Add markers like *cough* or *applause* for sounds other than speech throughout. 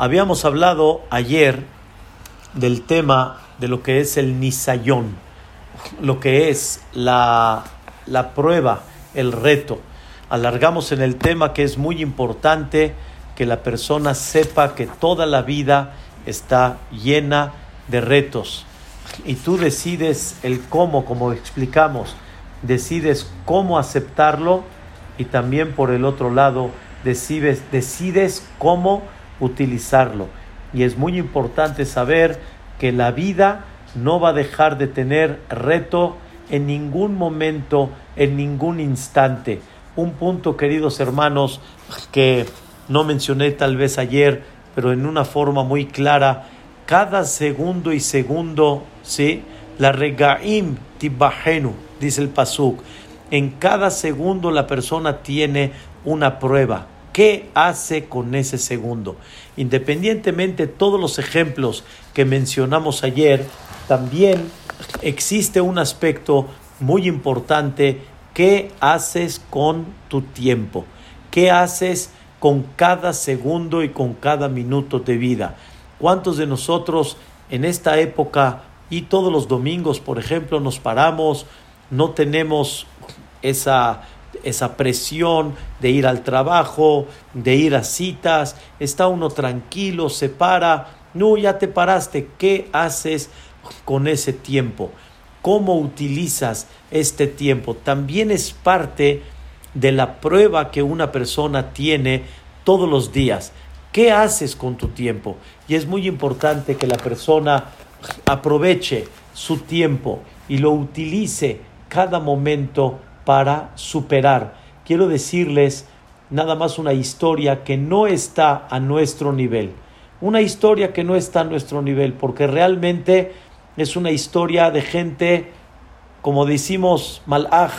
Habíamos hablado ayer del tema de lo que es el nisayón, lo que es la, la prueba, el reto. Alargamos en el tema que es muy importante que la persona sepa que toda la vida está llena de retos. Y tú decides el cómo, como explicamos, decides cómo aceptarlo y también por el otro lado decides, decides cómo utilizarlo. Y es muy importante saber que la vida no va a dejar de tener reto en ningún momento, en ningún instante. Un punto, queridos hermanos, que no mencioné tal vez ayer, pero en una forma muy clara, cada segundo y segundo, ¿sí? La regaim tibahenu, dice el pasuk. En cada segundo la persona tiene una prueba. ¿Qué hace con ese segundo? Independientemente de todos los ejemplos que mencionamos ayer, también existe un aspecto muy importante. ¿Qué haces con tu tiempo? ¿Qué haces con cada segundo y con cada minuto de vida? ¿Cuántos de nosotros en esta época y todos los domingos, por ejemplo, nos paramos, no tenemos esa, esa presión de ir al trabajo, de ir a citas, está uno tranquilo, se para, no, ya te paraste, ¿qué haces con ese tiempo? ¿Cómo utilizas este tiempo? También es parte de la prueba que una persona tiene todos los días. ¿Qué haces con tu tiempo? Y es muy importante que la persona aproveche su tiempo y lo utilice cada momento para superar. Quiero decirles nada más una historia que no está a nuestro nivel. Una historia que no está a nuestro nivel, porque realmente es una historia de gente, como decimos, malaj,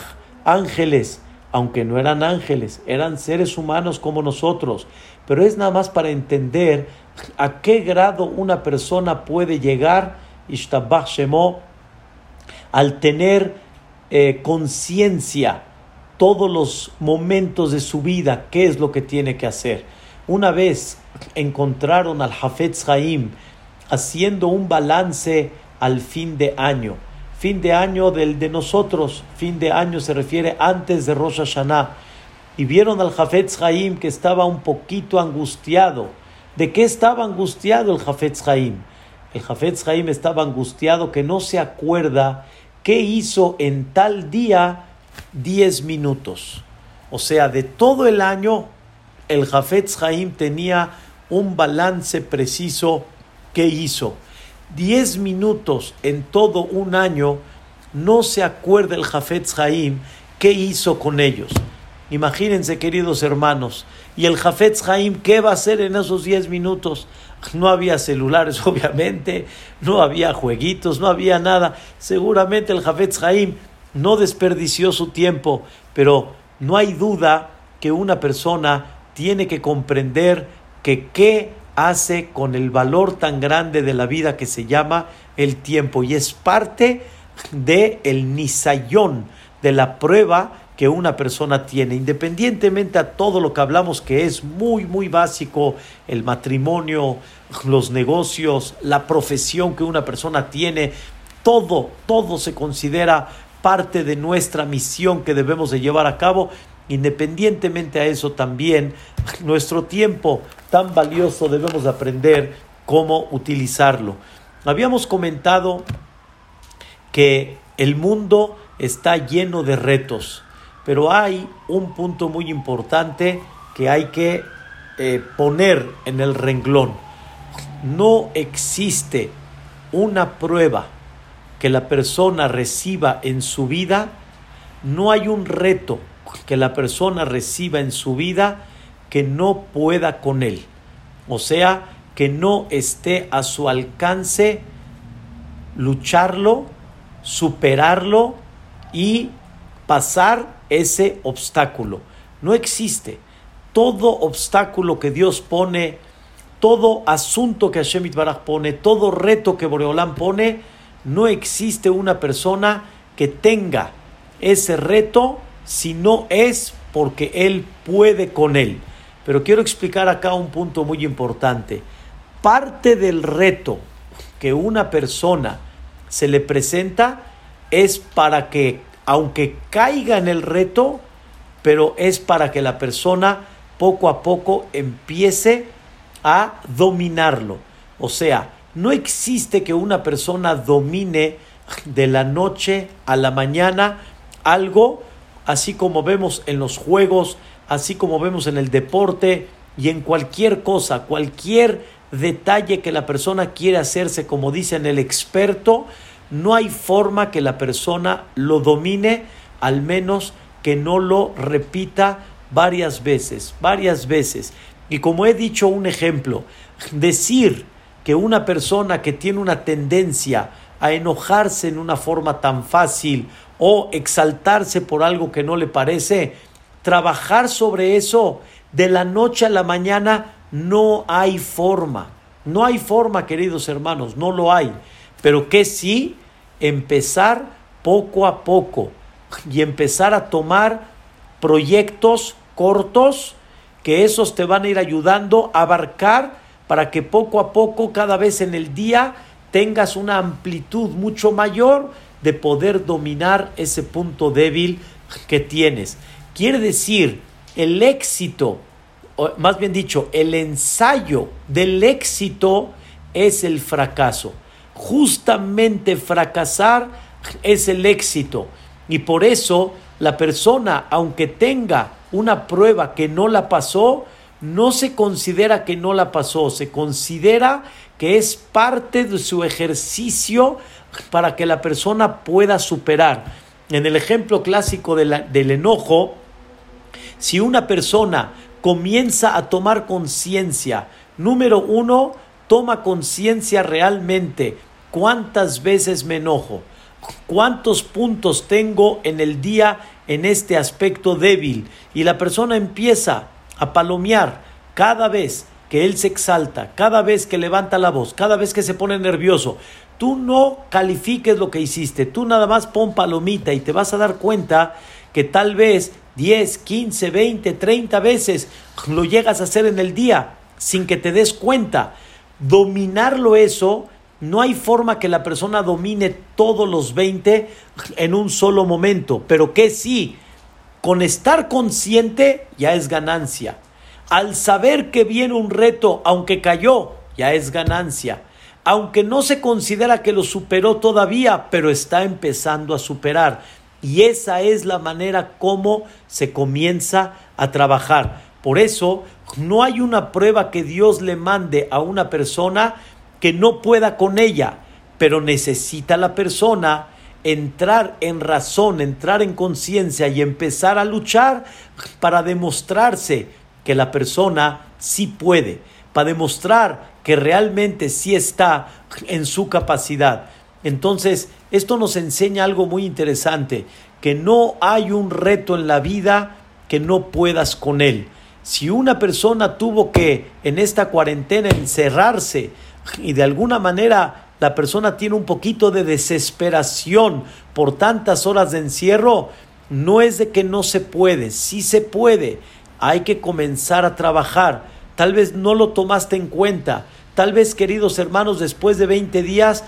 ángeles, aunque no eran ángeles, eran seres humanos como nosotros, pero es nada más para entender a qué grado una persona puede llegar, Shemo, al tener eh, conciencia todos los momentos de su vida, qué es lo que tiene que hacer. Una vez encontraron al Hafetz Haim haciendo un balance al fin de año. Fin de año del de nosotros, fin de año se refiere antes de Rosh Hashanah. Y vieron al Hafetz Haim que estaba un poquito angustiado. ¿De qué estaba angustiado el Hafetz Haim? El Hafetz Haim estaba angustiado que no se acuerda qué hizo en tal día 10 minutos. O sea, de todo el año, el Hafetz Haim tenía un balance preciso qué hizo. 10 minutos en todo un año, no se acuerda el Jafetz Haim qué hizo con ellos. Imagínense, queridos hermanos, y el Jafetz Haim, ¿qué va a hacer en esos 10 minutos? No había celulares, *laughs* obviamente, no había jueguitos, no había nada. Seguramente el Jafetz Haim no desperdició su tiempo, pero no hay duda que una persona tiene que comprender que qué hace con el valor tan grande de la vida que se llama el tiempo y es parte de el nisayón, de la prueba que una persona tiene, independientemente a todo lo que hablamos que es muy, muy básico, el matrimonio, los negocios, la profesión que una persona tiene, todo, todo se considera parte de nuestra misión que debemos de llevar a cabo Independientemente a eso también, nuestro tiempo tan valioso debemos aprender cómo utilizarlo. Habíamos comentado que el mundo está lleno de retos, pero hay un punto muy importante que hay que eh, poner en el renglón. No existe una prueba que la persona reciba en su vida, no hay un reto que la persona reciba en su vida que no pueda con él. O sea, que no esté a su alcance lucharlo, superarlo y pasar ese obstáculo. No existe. Todo obstáculo que Dios pone, todo asunto que Hashem Baraj pone, todo reto que Boreolán pone, no existe una persona que tenga ese reto si no es porque Él puede con Él. Pero quiero explicar acá un punto muy importante. parte del reto que una persona se le presenta es para que, aunque caiga en el reto, pero es para que la persona poco a poco empiece a dominarlo. O sea, no existe que una persona domine de la noche a la mañana algo, así como vemos en los juegos, así como vemos en el deporte y en cualquier cosa, cualquier detalle que la persona quiere hacerse, como dicen el experto, no hay forma que la persona lo domine, al menos que no lo repita varias veces, varias veces. Y como he dicho un ejemplo, decir que una persona que tiene una tendencia a enojarse en una forma tan fácil o exaltarse por algo que no le parece, trabajar sobre eso de la noche a la mañana no hay forma. No hay forma, queridos hermanos, no lo hay. Pero que sí, empezar poco a poco y empezar a tomar proyectos cortos que esos te van a ir ayudando a abarcar para que poco a poco, cada vez en el día, tengas una amplitud mucho mayor de poder dominar ese punto débil que tienes. Quiere decir, el éxito, o más bien dicho, el ensayo del éxito es el fracaso. Justamente fracasar es el éxito. Y por eso la persona, aunque tenga una prueba que no la pasó, no se considera que no la pasó, se considera que es parte de su ejercicio para que la persona pueda superar. En el ejemplo clásico del enojo, si una persona comienza a tomar conciencia, número uno, toma conciencia realmente cuántas veces me enojo, cuántos puntos tengo en el día en este aspecto débil y la persona empieza a palomear cada vez que él se exalta, cada vez que levanta la voz, cada vez que se pone nervioso, tú no califiques lo que hiciste, tú nada más pon palomita y te vas a dar cuenta que tal vez 10, 15, 20, 30 veces lo llegas a hacer en el día sin que te des cuenta. Dominarlo eso, no hay forma que la persona domine todos los 20 en un solo momento, pero que sí, con estar consciente ya es ganancia. Al saber que viene un reto, aunque cayó, ya es ganancia. Aunque no se considera que lo superó todavía, pero está empezando a superar. Y esa es la manera como se comienza a trabajar. Por eso, no hay una prueba que Dios le mande a una persona que no pueda con ella, pero necesita la persona entrar en razón, entrar en conciencia y empezar a luchar para demostrarse que la persona sí puede, para demostrar que realmente sí está en su capacidad. Entonces, esto nos enseña algo muy interesante, que no hay un reto en la vida que no puedas con él. Si una persona tuvo que en esta cuarentena encerrarse y de alguna manera la persona tiene un poquito de desesperación por tantas horas de encierro, no es de que no se puede, sí se puede hay que comenzar a trabajar. Tal vez no lo tomaste en cuenta. Tal vez, queridos hermanos, después de 20 días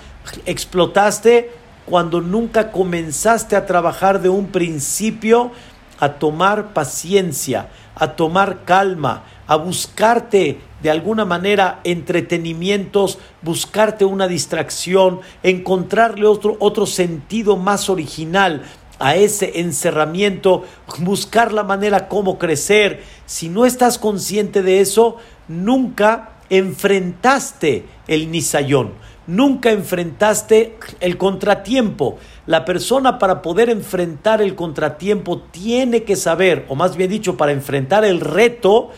explotaste cuando nunca comenzaste a trabajar de un principio a tomar paciencia, a tomar calma, a buscarte de alguna manera entretenimientos, buscarte una distracción, encontrarle otro, otro sentido más original a ese encerramiento, buscar la manera como crecer. Si no estás consciente de eso, nunca enfrentaste el nisayón, nunca enfrentaste el contratiempo. La persona para poder enfrentar el contratiempo tiene que saber, o más bien dicho, para enfrentar el reto,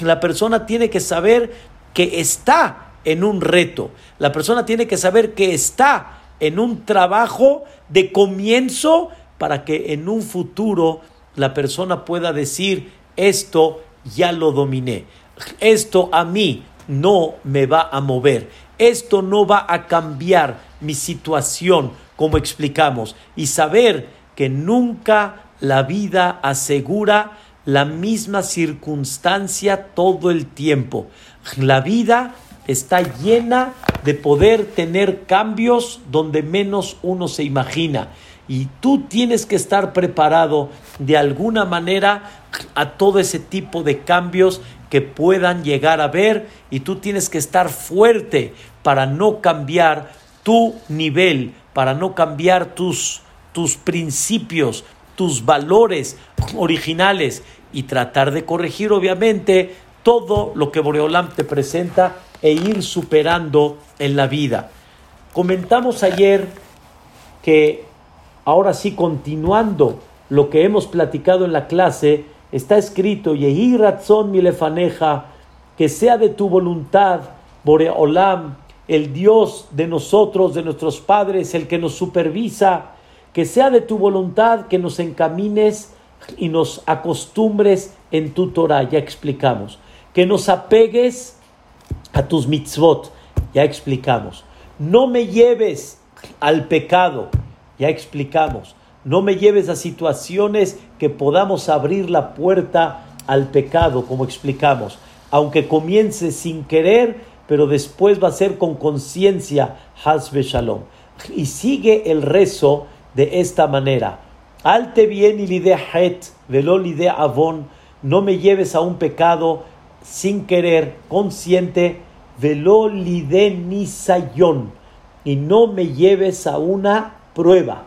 la persona tiene que saber que está en un reto. La persona tiene que saber que está en un trabajo de comienzo para que en un futuro la persona pueda decir, esto ya lo dominé, esto a mí no me va a mover, esto no va a cambiar mi situación, como explicamos, y saber que nunca la vida asegura la misma circunstancia todo el tiempo. La vida está llena de poder tener cambios donde menos uno se imagina. Y tú tienes que estar preparado de alguna manera a todo ese tipo de cambios que puedan llegar a ver y tú tienes que estar fuerte para no cambiar tu nivel, para no cambiar tus, tus principios, tus valores originales y tratar de corregir obviamente todo lo que Boreolam te presenta e ir superando en la vida. Comentamos ayer que ahora sí continuando lo que hemos platicado en la clase, está escrito Yehi Ratzon Milefaneja, que sea de tu voluntad, Boreolam, el Dios de nosotros, de nuestros padres, el que nos supervisa, que sea de tu voluntad que nos encamines y nos acostumbres en tu Torah, ya explicamos, que nos apegues a tus mitzvot, ya explicamos, no me lleves al pecado, ya explicamos, no me lleves a situaciones que podamos abrir la puerta al pecado, como explicamos, aunque comience sin querer, pero después va a ser con conciencia, Hasbe Shalom. Y sigue el rezo de esta manera. Alte bien y lide velo lide avon, no me lleves a un pecado sin querer, consciente, velo y no me lleves a una prueba.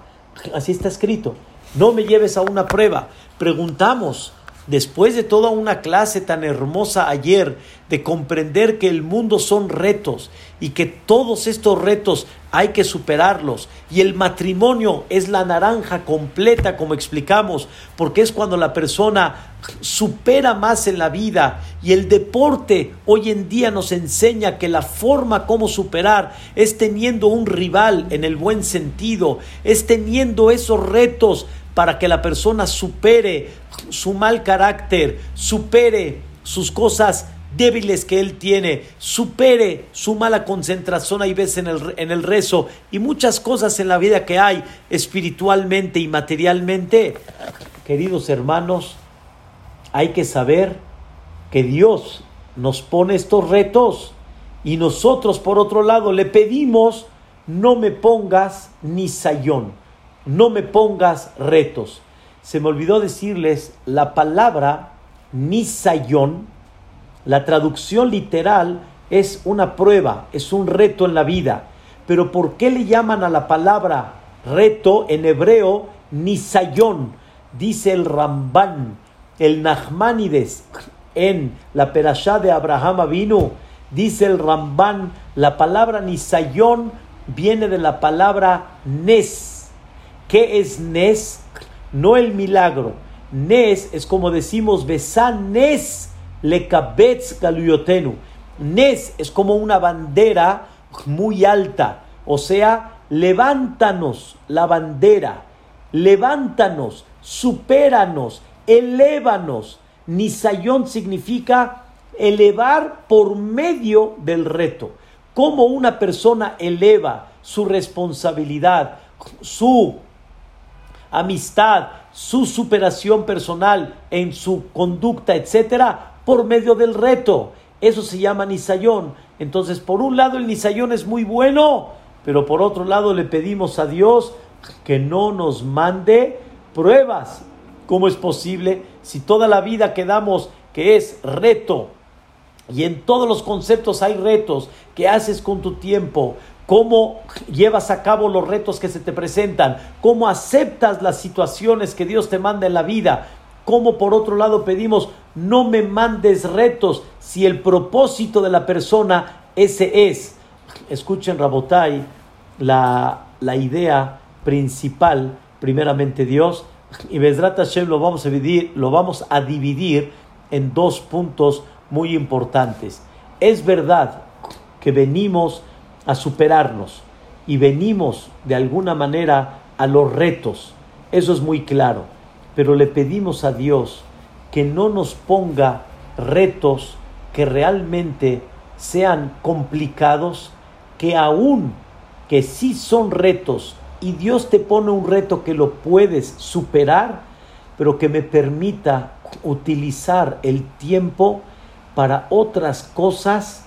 Así está escrito. No me lleves a una prueba. Preguntamos, después de toda una clase tan hermosa ayer, de comprender que el mundo son retos y que todos estos retos hay que superarlos. Y el matrimonio es la naranja completa, como explicamos, porque es cuando la persona supera más en la vida. Y el deporte hoy en día nos enseña que la forma como superar es teniendo un rival en el buen sentido, es teniendo esos retos para que la persona supere su mal carácter, supere sus cosas débiles que él tiene, supere su mala concentración hay veces en el, en el rezo y muchas cosas en la vida que hay espiritualmente y materialmente. Queridos hermanos, hay que saber que Dios nos pone estos retos y nosotros por otro lado le pedimos no me pongas ni sayón, no me pongas retos. Se me olvidó decirles la palabra ni sayón la traducción literal es una prueba, es un reto en la vida. Pero ¿por qué le llaman a la palabra reto en hebreo nisayón? Dice el Ramban, el Nachmanides en la Perashá de Abraham vino, dice el Ramban, la palabra nisayón viene de la palabra nes. ¿Qué es nes? No el milagro. Nes es como decimos besan nes Lekabetz Galuyotenu. Nes es como una bandera muy alta, o sea, levántanos la bandera, levántanos, supéranos, elévanos. Nisayón significa elevar por medio del reto. Cómo una persona eleva su responsabilidad, su amistad, su superación personal en su conducta, etcétera, por medio del reto. Eso se llama nisayón. Entonces, por un lado el nisayón es muy bueno, pero por otro lado le pedimos a Dios que no nos mande pruebas. ¿Cómo es posible si toda la vida quedamos que es reto? Y en todos los conceptos hay retos. ¿Qué haces con tu tiempo? ¿Cómo llevas a cabo los retos que se te presentan? ¿Cómo aceptas las situaciones que Dios te manda en la vida? ¿Cómo por otro lado pedimos no me mandes retos si el propósito de la persona ese es. Escuchen, Rabotai, la, la idea principal, primeramente Dios, y Bezrat Hashem lo vamos, a dividir, lo vamos a dividir en dos puntos muy importantes. Es verdad que venimos a superarnos y venimos de alguna manera a los retos, eso es muy claro, pero le pedimos a Dios que no nos ponga retos que realmente sean complicados, que aún que sí son retos y Dios te pone un reto que lo puedes superar, pero que me permita utilizar el tiempo para otras cosas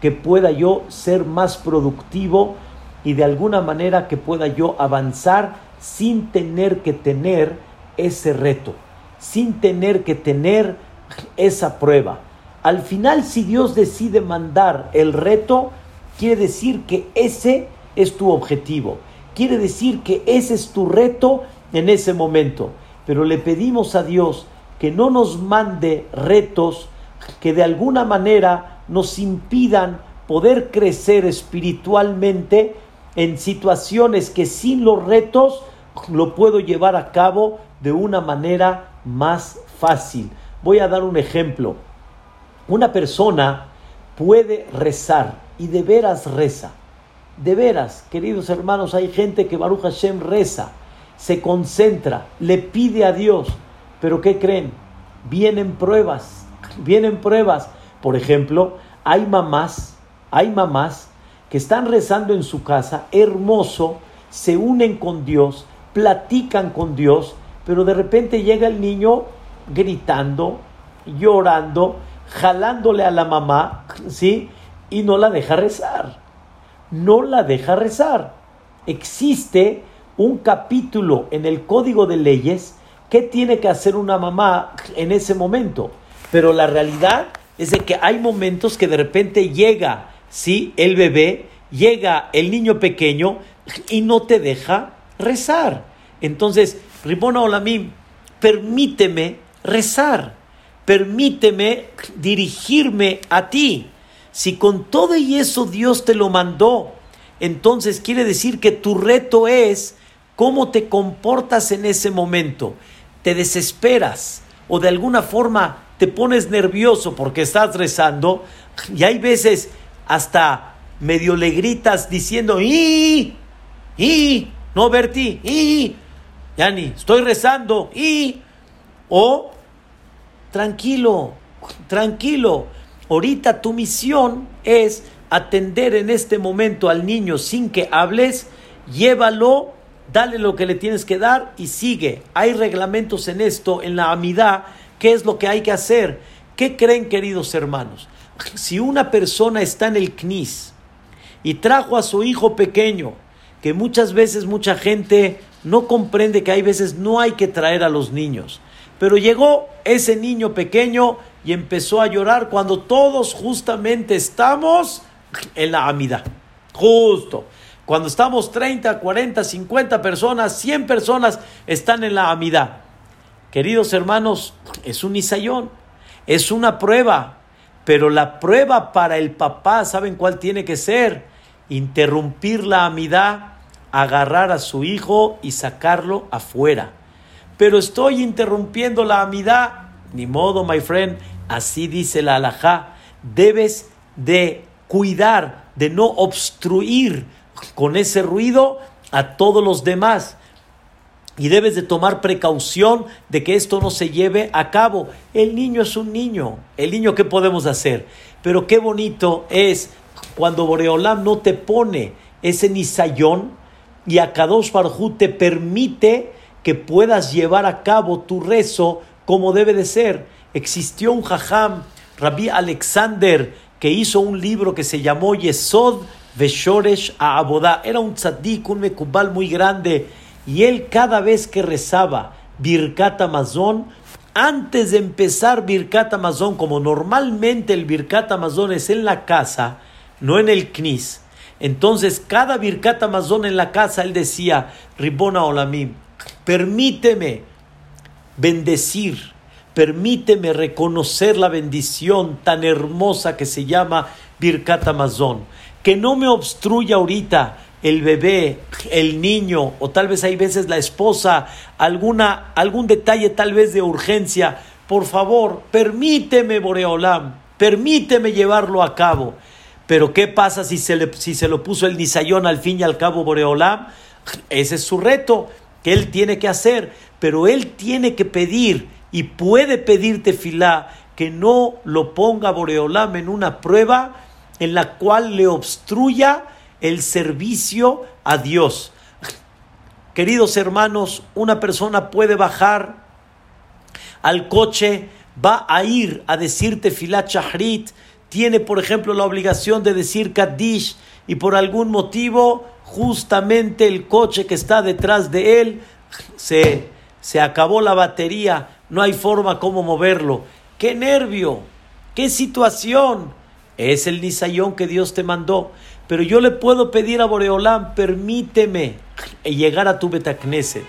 que pueda yo ser más productivo y de alguna manera que pueda yo avanzar sin tener que tener ese reto, sin tener que tener esa prueba. Al final, si Dios decide mandar el reto, quiere decir que ese es tu objetivo. Quiere decir que ese es tu reto en ese momento. Pero le pedimos a Dios que no nos mande retos que de alguna manera nos impidan poder crecer espiritualmente en situaciones que sin los retos lo puedo llevar a cabo de una manera más fácil. Voy a dar un ejemplo. Una persona puede rezar y de veras reza. De veras, queridos hermanos, hay gente que Baruch Hashem reza, se concentra, le pide a Dios. Pero ¿qué creen? Vienen pruebas, vienen pruebas. Por ejemplo, hay mamás, hay mamás que están rezando en su casa, hermoso, se unen con Dios, platican con Dios, pero de repente llega el niño gritando, llorando, jalándole a la mamá, ¿sí? Y no la deja rezar. No la deja rezar. Existe un capítulo en el Código de Leyes que tiene que hacer una mamá en ese momento. Pero la realidad es de que hay momentos que de repente llega, ¿sí? El bebé, llega el niño pequeño y no te deja rezar. Entonces, Ribona Olamim, permíteme rezar, permíteme dirigirme a ti. Si con todo y eso Dios te lo mandó, entonces quiere decir que tu reto es cómo te comportas en ese momento. Te desesperas o de alguna forma te pones nervioso porque estás rezando y hay veces hasta medio le gritas diciendo ¡y! ¡y! No, Berti, ¡y! Yani, estoy rezando y o tranquilo, tranquilo. Ahorita tu misión es atender en este momento al niño sin que hables, llévalo, dale lo que le tienes que dar y sigue. Hay reglamentos en esto, en la amidad, qué es lo que hay que hacer. ¿Qué creen, queridos hermanos? Si una persona está en el CNIS y trajo a su hijo pequeño, que muchas veces mucha gente no comprende que hay veces no hay que traer a los niños. Pero llegó ese niño pequeño y empezó a llorar cuando todos justamente estamos en la amida. Justo. Cuando estamos 30, 40, 50 personas, 100 personas están en la amida. Queridos hermanos, es un isayón, es una prueba. Pero la prueba para el papá, ¿saben cuál tiene que ser? Interrumpir la amida agarrar a su hijo y sacarlo afuera. Pero estoy interrumpiendo la amidad. Ni modo, my friend. Así dice la alajá. Debes de cuidar, de no obstruir con ese ruido a todos los demás. Y debes de tomar precaución de que esto no se lleve a cabo. El niño es un niño. El niño, ¿qué podemos hacer? Pero qué bonito es cuando Boreolam no te pone ese nisayón y a Kadosh Barhu te permite que puedas llevar a cabo tu rezo como debe de ser. Existió un jajam, Rabbi Alexander, que hizo un libro que se llamó Yesod Veshoresh Abodá. Era un tzadik, un mekubal muy grande. Y él cada vez que rezaba Birkat Amazon, antes de empezar Birkat Amazon, como normalmente el Birkat Amazon es en la casa, no en el Knis, entonces, cada Birkat Amazon en la casa, él decía, Ribona Olamim, permíteme bendecir, permíteme reconocer la bendición tan hermosa que se llama Birkat Amazon. Que no me obstruya ahorita el bebé, el niño, o tal vez hay veces la esposa, alguna, algún detalle tal vez de urgencia. Por favor, permíteme, Boreolam, permíteme llevarlo a cabo. Pero ¿qué pasa si se, le, si se lo puso el Nisayón al fin y al cabo Boreolam? Ese es su reto que él tiene que hacer. Pero él tiene que pedir y puede pedirte filá que no lo ponga Boreolam en una prueba en la cual le obstruya el servicio a Dios. Queridos hermanos, una persona puede bajar al coche, va a ir a decirte filá chahrit, tiene, por ejemplo, la obligación de decir Kaddish y por algún motivo, justamente el coche que está detrás de él se, se acabó la batería, no hay forma como moverlo. ¡Qué nervio! ¡Qué situación! Es el nisayón que Dios te mandó. Pero yo le puedo pedir a Boreolán, permíteme llegar a tu Betacneset.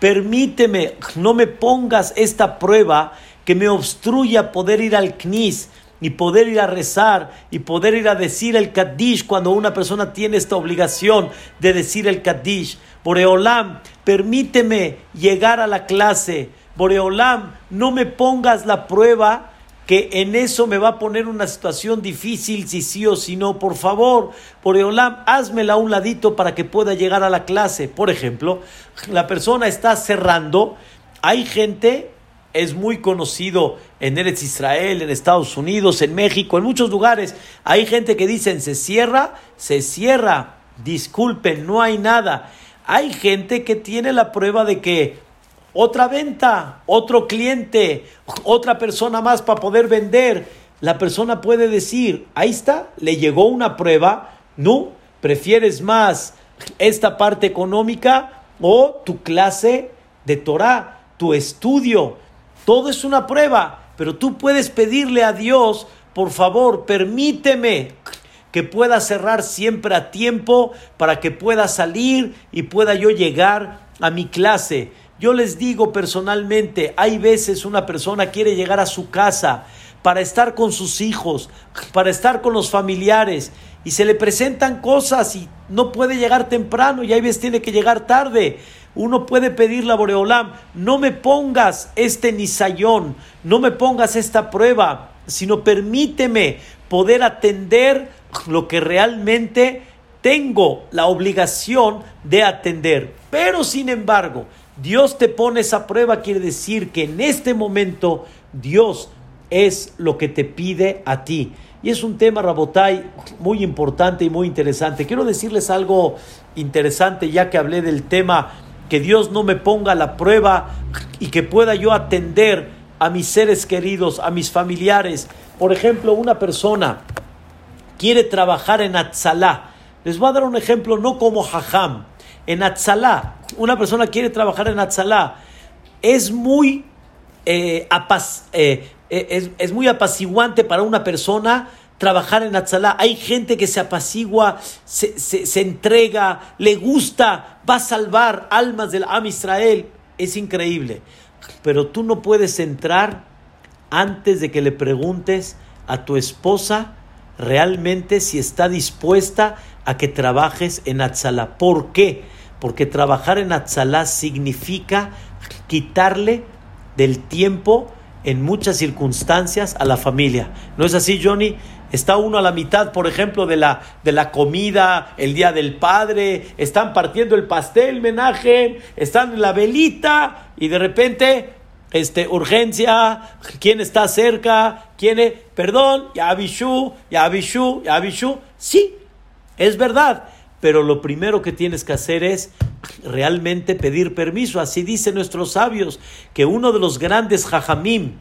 Permíteme, no me pongas esta prueba que me obstruya poder ir al Knis y poder ir a rezar y poder ir a decir el Kaddish cuando una persona tiene esta obligación de decir el Kaddish. Boreolam, permíteme llegar a la clase. Boreolam, no me pongas la prueba que en eso me va a poner una situación difícil, si sí o si no. Por favor, Boreolam, házmela a un ladito para que pueda llegar a la clase. Por ejemplo, la persona está cerrando. Hay gente es muy conocido en Eretz Israel, en Estados Unidos, en México, en muchos lugares. Hay gente que dicen se cierra, se cierra, disculpen, no hay nada. Hay gente que tiene la prueba de que otra venta, otro cliente, otra persona más para poder vender. La persona puede decir, ahí está, le llegó una prueba, no, prefieres más esta parte económica o tu clase de Torah, tu estudio todo es una prueba, pero tú puedes pedirle a Dios, por favor, permíteme que pueda cerrar siempre a tiempo para que pueda salir y pueda yo llegar a mi clase. Yo les digo personalmente, hay veces una persona quiere llegar a su casa para estar con sus hijos, para estar con los familiares y se le presentan cosas y no puede llegar temprano y hay veces tiene que llegar tarde uno puede pedirle a Boreolam, no me pongas este nisayón, no me pongas esta prueba, sino permíteme poder atender lo que realmente tengo la obligación de atender. Pero sin embargo, Dios te pone esa prueba, quiere decir que en este momento Dios es lo que te pide a ti. Y es un tema, Rabotai, muy importante y muy interesante. Quiero decirles algo interesante, ya que hablé del tema que Dios no me ponga la prueba y que pueda yo atender a mis seres queridos, a mis familiares. Por ejemplo, una persona quiere trabajar en Atzalá. Les voy a dar un ejemplo, no como Jajam. En Atzalá, una persona quiere trabajar en Atzalá. Es muy, eh, eh, eh, es muy apaciguante para una persona trabajar en Atzalá. Hay gente que se apacigua, se, se, entrega, le gusta, va a salvar almas del Am Israel. Es increíble. Pero tú no puedes entrar antes de que le preguntes a tu esposa realmente si está dispuesta a que trabajes en Atzalá. ¿Por qué? Porque trabajar en Atzalá significa quitarle del tiempo en muchas circunstancias a la familia. ¿No es así, Johnny? Está uno a la mitad, por ejemplo, de la, de la comida, el día del padre, están partiendo el pastel, menaje, están en la velita y de repente, este, urgencia, ¿quién está cerca? ¿Quién es? Perdón, ya avishu, ya ya. Sí, es verdad, pero lo primero que tienes que hacer es realmente pedir permiso. Así dicen nuestros sabios, que uno de los grandes jajamim,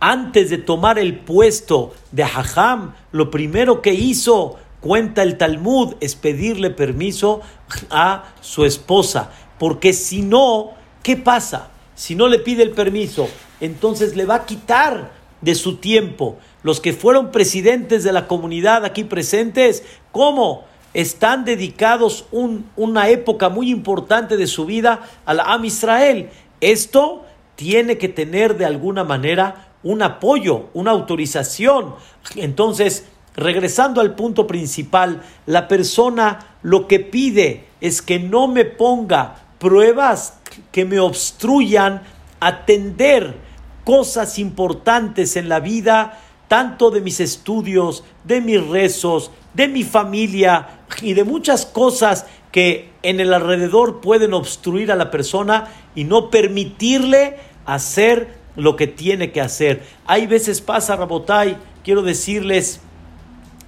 antes de tomar el puesto de Hajam, lo primero que hizo, cuenta el Talmud, es pedirle permiso a su esposa. Porque si no, ¿qué pasa? Si no le pide el permiso, entonces le va a quitar de su tiempo. Los que fueron presidentes de la comunidad aquí presentes, ¿cómo? Están dedicados una época muy importante de su vida a la Am Israel. Esto tiene que tener de alguna manera un apoyo, una autorización. Entonces, regresando al punto principal, la persona lo que pide es que no me ponga pruebas que me obstruyan atender cosas importantes en la vida, tanto de mis estudios, de mis rezos, de mi familia y de muchas cosas que en el alrededor pueden obstruir a la persona y no permitirle hacer lo que tiene que hacer. Hay veces pasa, Rabotai, quiero decirles,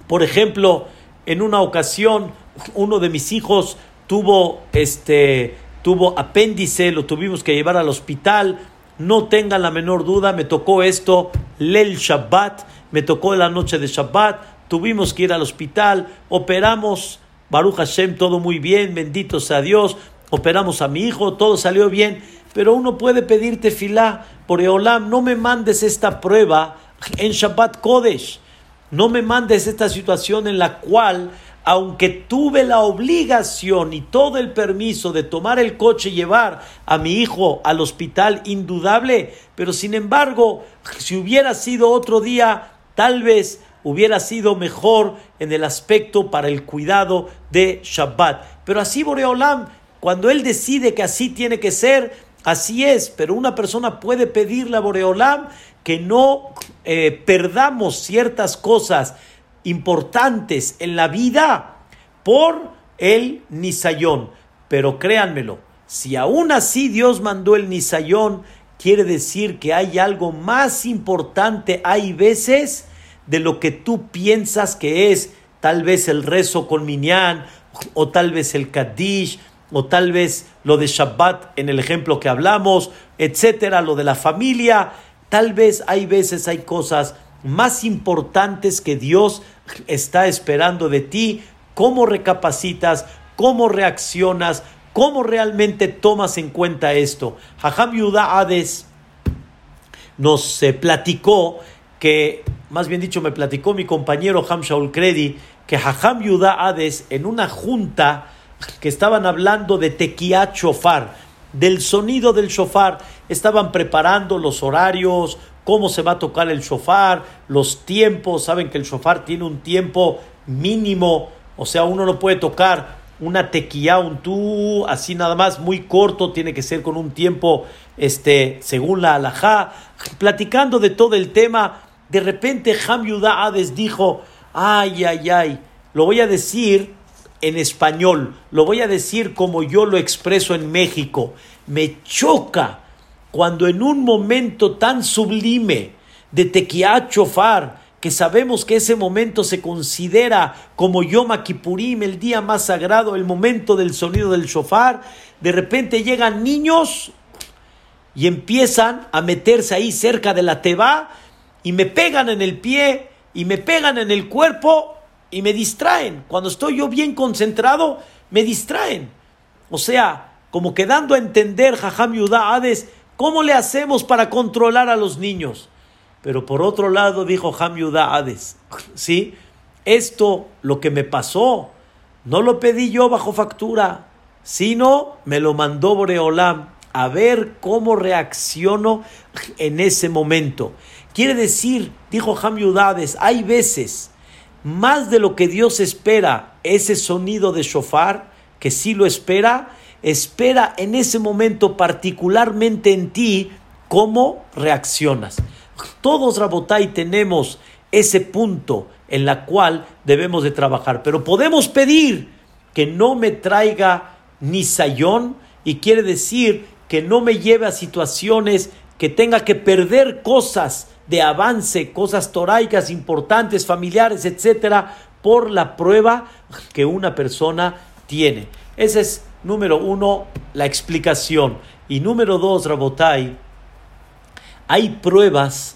por ejemplo, en una ocasión uno de mis hijos tuvo este tuvo apéndice, lo tuvimos que llevar al hospital. No tengan la menor duda, me tocó esto, Lel Shabbat, me tocó la noche de Shabbat, tuvimos que ir al hospital, operamos, Baruch Hashem, todo muy bien, bendito sea Dios, operamos a mi hijo, todo salió bien, pero uno puede pedirte filá, por Eolam, no me mandes esta prueba en Shabbat Kodesh, no me mandes esta situación en la cual aunque tuve la obligación y todo el permiso de tomar el coche y llevar a mi hijo al hospital, indudable, pero sin embargo, si hubiera sido otro día, tal vez hubiera sido mejor en el aspecto para el cuidado de Shabbat. Pero así Boreolam, cuando él decide que así tiene que ser, así es, pero una persona puede pedirle a Boreolam que no eh, perdamos ciertas cosas importantes en la vida por el Nisayón. Pero créanmelo, si aún así Dios mandó el Nisayón, quiere decir que hay algo más importante, hay veces, de lo que tú piensas que es tal vez el rezo con Minyan, o tal vez el Kaddish, o tal vez lo de Shabbat en el ejemplo que hablamos, etcétera, lo de la familia. Tal vez hay veces, hay cosas más importantes que Dios está esperando de ti, cómo recapacitas, cómo reaccionas, cómo realmente tomas en cuenta esto. Jajam Yuda Hades nos eh, platicó que, más bien dicho, me platicó mi compañero Ham Shaul Kredi, que Jajam Yuda Hades en una junta que estaban hablando de tequía chofar, del sonido del shofar, estaban preparando los horarios, cómo se va a tocar el shofar, los tiempos, saben que el shofar tiene un tiempo mínimo, o sea, uno no puede tocar una tequía, un tú, así nada más, muy corto, tiene que ser con un tiempo, este, según la alajá, platicando de todo el tema, de repente Ham Hades dijo, ay, ay, ay, lo voy a decir en español, lo voy a decir como yo lo expreso en México, me choca cuando en un momento tan sublime de Tequiá Chofar, que sabemos que ese momento se considera como Yom Kippurim, el día más sagrado, el momento del sonido del shofar, de repente llegan niños y empiezan a meterse ahí cerca de la teba y me pegan en el pie y me pegan en el cuerpo y me distraen. Cuando estoy yo bien concentrado, me distraen. O sea, como quedando a entender, Jajam Yudá Hades, ¿Cómo le hacemos para controlar a los niños? Pero por otro lado, dijo Ham Hades, ¿sí? Esto, lo que me pasó, no lo pedí yo bajo factura, sino me lo mandó Boreolam a ver cómo reacciono en ese momento. Quiere decir, dijo Ham Hades, hay veces, más de lo que Dios espera, ese sonido de shofar, que sí lo espera, espera en ese momento particularmente en ti cómo reaccionas. Todos, Rabotai, tenemos ese punto en la cual debemos de trabajar, pero podemos pedir que no me traiga ni sayón y quiere decir que no me lleve a situaciones que tenga que perder cosas de avance, cosas toraicas importantes, familiares, etcétera, por la prueba que una persona tiene. Ese es Número uno, la explicación. Y número dos, Rabotai, hay pruebas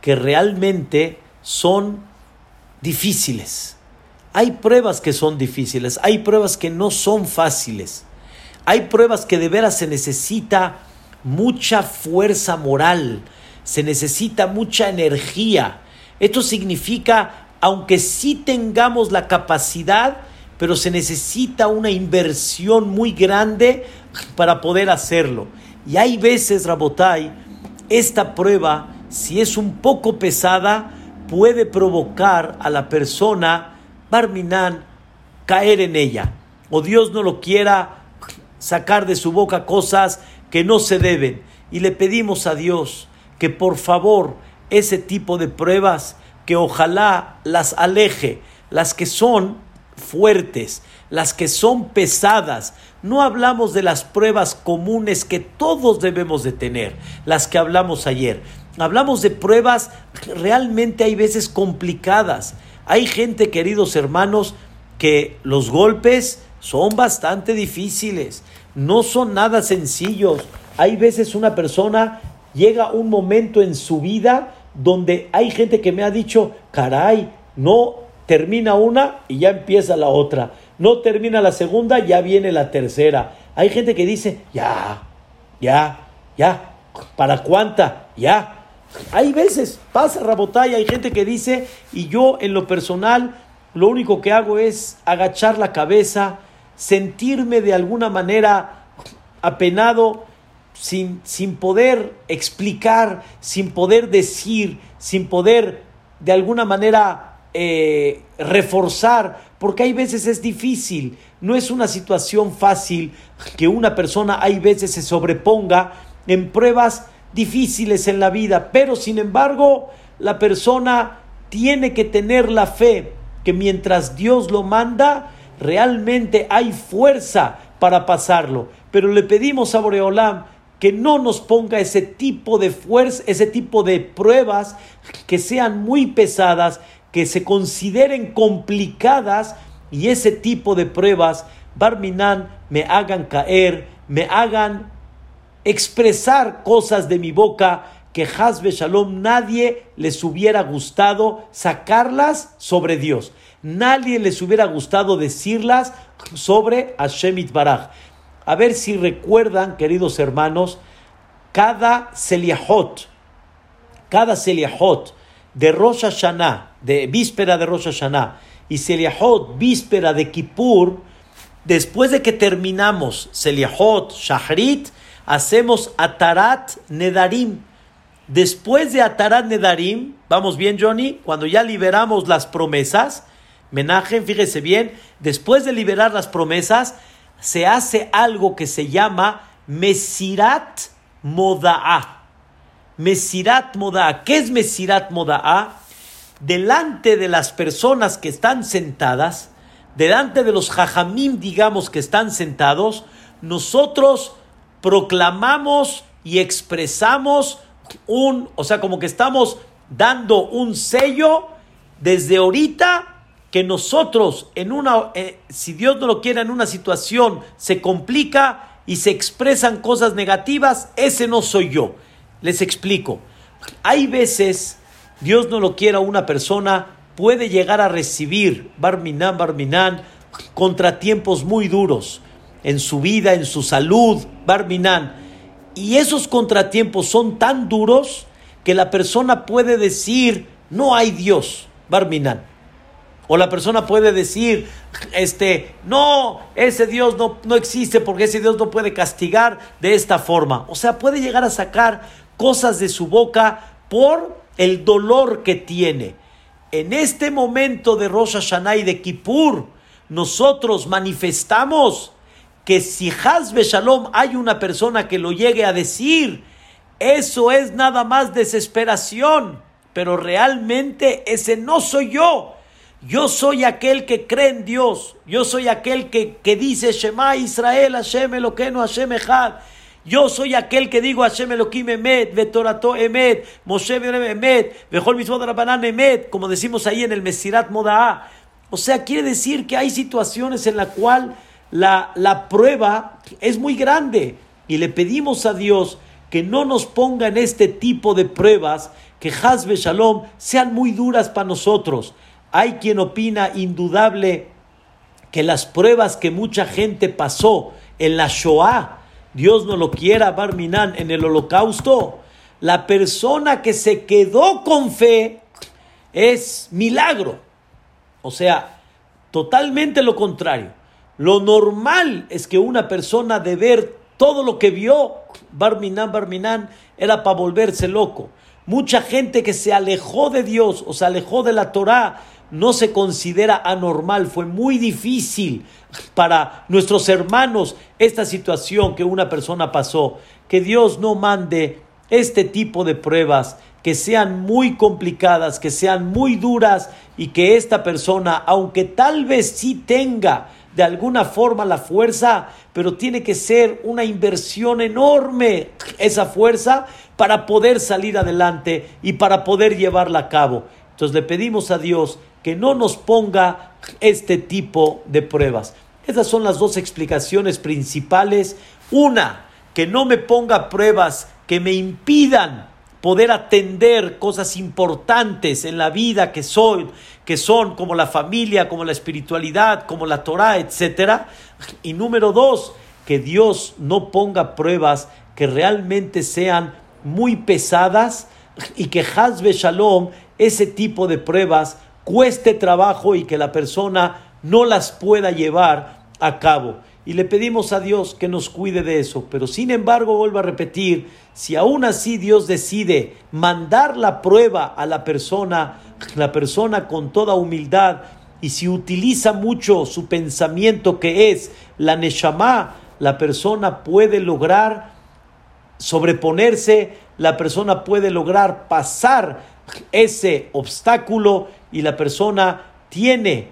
que realmente son difíciles. Hay pruebas que son difíciles, hay pruebas que no son fáciles. Hay pruebas que de veras se necesita mucha fuerza moral, se necesita mucha energía. Esto significa, aunque sí tengamos la capacidad, pero se necesita una inversión muy grande para poder hacerlo. Y hay veces, Rabotai, esta prueba, si es un poco pesada, puede provocar a la persona, Barminan, caer en ella. O Dios no lo quiera sacar de su boca cosas que no se deben. Y le pedimos a Dios que por favor ese tipo de pruebas, que ojalá las aleje, las que son fuertes, las que son pesadas. No hablamos de las pruebas comunes que todos debemos de tener, las que hablamos ayer. Hablamos de pruebas realmente hay veces complicadas. Hay gente, queridos hermanos, que los golpes son bastante difíciles, no son nada sencillos. Hay veces una persona llega un momento en su vida donde hay gente que me ha dicho, caray, no termina una y ya empieza la otra. No termina la segunda, ya viene la tercera. Hay gente que dice, ya, ya, ya, ¿para cuánta? Ya. Hay veces, pasa rabotaya, hay gente que dice, y yo en lo personal, lo único que hago es agachar la cabeza, sentirme de alguna manera apenado, sin, sin poder explicar, sin poder decir, sin poder de alguna manera eh, reforzar, porque hay veces es difícil, no es una situación fácil que una persona hay veces se sobreponga en pruebas difíciles en la vida, pero sin embargo la persona tiene que tener la fe que mientras Dios lo manda, realmente hay fuerza para pasarlo. Pero le pedimos a Boreolam que no nos ponga ese tipo de fuerza, ese tipo de pruebas que sean muy pesadas, que se consideren complicadas y ese tipo de pruebas, Barminan, me hagan caer, me hagan expresar cosas de mi boca que Hazbe Shalom nadie les hubiera gustado sacarlas sobre Dios. Nadie les hubiera gustado decirlas sobre Hashem Baraj. A ver si recuerdan, queridos hermanos, cada Seliahot, cada Seliahot de Rosh Hashanah, de víspera de Rosh Hashanah, y Seliahot, víspera de Kippur, después de que terminamos Seliahot, Shahrit, hacemos Atarat Nedarim. Después de Atarat Nedarim, vamos bien, Johnny, cuando ya liberamos las promesas, Menaje, fíjese bien, después de liberar las promesas, se hace algo que se llama Mesirat Moda'a. Mesirat Moda'a. ¿Qué es Mesirat Moda'a? Delante de las personas que están sentadas, delante de los jajamim, digamos, que están sentados, nosotros proclamamos y expresamos un, o sea, como que estamos dando un sello desde ahorita que nosotros en una, eh, si Dios no lo quiere, en una situación se complica y se expresan cosas negativas, ese no soy yo. Les explico. Hay veces, Dios no lo quiera, una persona puede llegar a recibir, barminan, barminan, contratiempos muy duros en su vida, en su salud, barminan. Y esos contratiempos son tan duros que la persona puede decir, no hay Dios, barminan. O la persona puede decir, este, no, ese Dios no, no existe porque ese Dios no puede castigar de esta forma. O sea, puede llegar a sacar cosas de su boca por el dolor que tiene. En este momento de Rosh Hashanah y de Kippur, nosotros manifestamos que si Hazbe Shalom hay una persona que lo llegue a decir, eso es nada más desesperación, pero realmente ese no soy yo. Yo soy aquel que cree en Dios. Yo soy aquel que, que dice Shema Israel, Hashem Eloqueno, Hashem Echad. Yo soy aquel que digo Hashem Elohim Emet, Vetorato Emet, Moshe Emet, Vejol Mismod Rabbanan Emet, como decimos ahí en el Mesirat Moda'a. O sea, quiere decir que hay situaciones en la cual la, la prueba es muy grande y le pedimos a Dios que no nos ponga en este tipo de pruebas que Hazbe Shalom sean muy duras para nosotros. Hay quien opina indudable que las pruebas que mucha gente pasó en la Shoah, Dios no lo quiera, Barminan, en el holocausto, la persona que se quedó con fe es milagro. O sea, totalmente lo contrario. Lo normal es que una persona de ver todo lo que vio, Barminan, Barminan, era para volverse loco. Mucha gente que se alejó de Dios o se alejó de la Torah no se considera anormal. Fue muy difícil para nuestros hermanos esta situación que una persona pasó. Que Dios no mande este tipo de pruebas que sean muy complicadas, que sean muy duras y que esta persona, aunque tal vez sí tenga de alguna forma la fuerza, pero tiene que ser una inversión enorme esa fuerza para poder salir adelante y para poder llevarla a cabo. Entonces le pedimos a Dios que no nos ponga este tipo de pruebas. Esas son las dos explicaciones principales. Una, que no me ponga pruebas que me impidan poder atender cosas importantes en la vida que son, que son como la familia, como la espiritualidad, como la Torah, etc. Y número dos, que Dios no ponga pruebas que realmente sean muy pesadas y que Hazbe Shalom, ese tipo de pruebas, cueste trabajo y que la persona no las pueda llevar a cabo y le pedimos a Dios que nos cuide de eso. Pero sin embargo, vuelvo a repetir, si aún así Dios decide mandar la prueba a la persona, la persona con toda humildad, y si utiliza mucho su pensamiento que es la Neshama, la persona puede lograr sobreponerse, la persona puede lograr pasar ese obstáculo y la persona tiene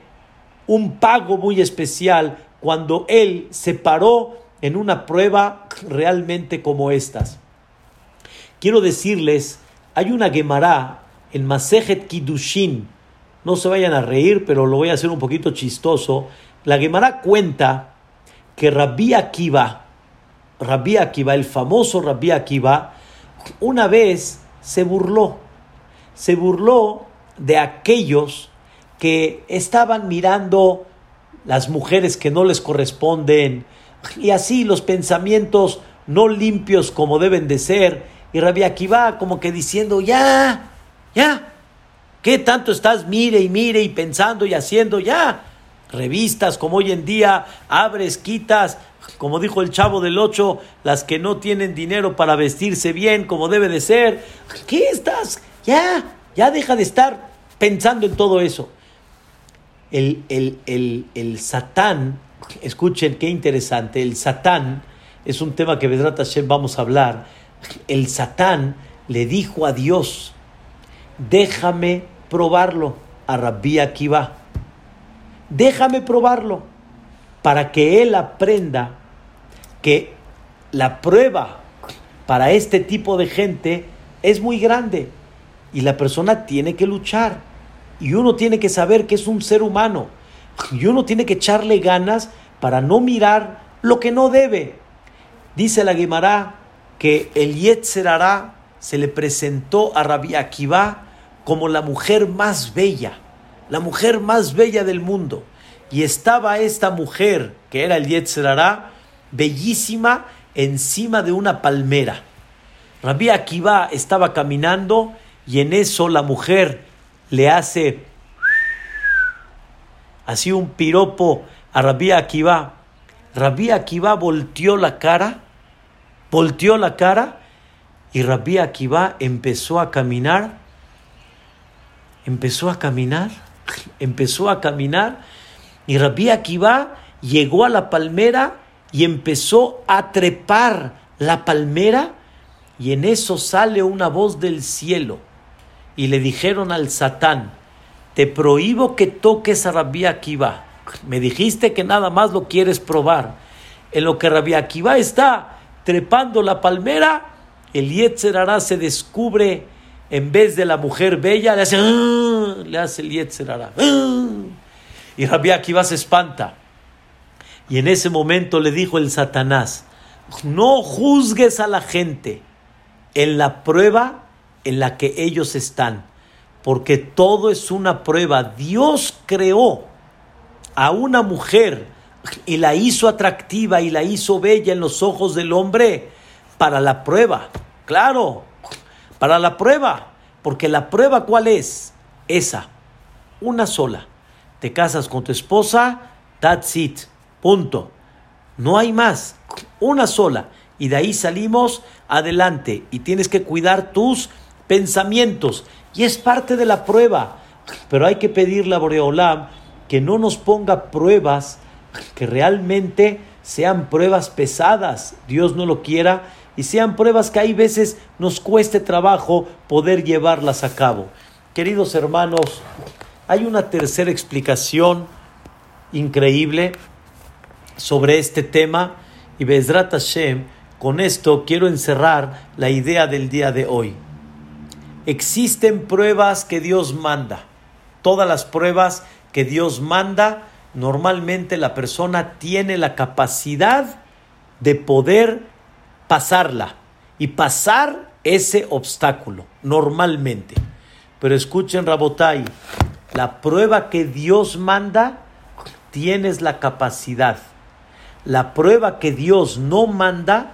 un pago muy especial cuando él se paró en una prueba realmente como estas. Quiero decirles, hay una Gemara en Masejet Kiddushin, no se vayan a reír, pero lo voy a hacer un poquito chistoso. La Gemara cuenta que Rabbi Akiva, Rabbi Akiva, el famoso Rabbi Akiva, una vez se burló, se burló de aquellos que estaban mirando las mujeres que no les corresponden, y así los pensamientos no limpios como deben de ser. Y Rabbi Akiva como que diciendo, ya, ya, ¿qué tanto estás mire y mire y pensando y haciendo ya? Revistas como hoy en día, abres, quitas, como dijo el chavo del ocho, las que no tienen dinero para vestirse bien como debe de ser. ¿Qué estás? Ya, ya deja de estar pensando en todo eso. El, el, el, Satán, escuchen qué interesante, el Satán, es un tema que Vedrat Hashem vamos a hablar, el Satán le dijo a Dios, déjame probarlo a Rabbi Akiva, déjame probarlo para que él aprenda que la prueba para este tipo de gente es muy grande y la persona tiene que luchar. Y uno tiene que saber que es un ser humano. Y uno tiene que echarle ganas para no mirar lo que no debe. Dice la Gemara que el Yetzerará se le presentó a Rabbi Akiva como la mujer más bella, la mujer más bella del mundo. Y estaba esta mujer, que era el Yetzerará, bellísima encima de una palmera. Rabbi Akiva estaba caminando y en eso la mujer le hace así un piropo a Rabí Akiva. Rabí Akiva volteó la cara, volteó la cara y Rabí Akiva empezó a caminar, empezó a caminar, empezó a caminar y Rabí Akiva llegó a la palmera y empezó a trepar la palmera y en eso sale una voz del cielo y le dijeron al Satán, te prohíbo que toques a Rabbi Akiva. Me dijiste que nada más lo quieres probar. En lo que Rabbi Akiva está trepando la palmera, el Yetzerará se descubre, en vez de la mujer bella, le hace, ah", le hace el Yetzerará. Ah". Y Rabbi Akiva se espanta. Y en ese momento le dijo el Satanás, no juzgues a la gente. En la prueba en la que ellos están, porque todo es una prueba. Dios creó a una mujer y la hizo atractiva y la hizo bella en los ojos del hombre para la prueba. Claro, para la prueba, porque la prueba cuál es? Esa, una sola. Te casas con tu esposa, that's it, punto. No hay más, una sola. Y de ahí salimos adelante y tienes que cuidar tus pensamientos. Y es parte de la prueba. Pero hay que pedirle a Boreolam que no nos ponga pruebas que realmente sean pruebas pesadas, Dios no lo quiera, y sean pruebas que hay veces nos cueste trabajo poder llevarlas a cabo. Queridos hermanos, hay una tercera explicación increíble sobre este tema y Bezrat Hashem, con esto quiero encerrar la idea del día de hoy. Existen pruebas que Dios manda. Todas las pruebas que Dios manda, normalmente la persona tiene la capacidad de poder pasarla. Y pasar ese obstáculo, normalmente. Pero escuchen, Rabotai, la prueba que Dios manda, tienes la capacidad. La prueba que Dios no manda,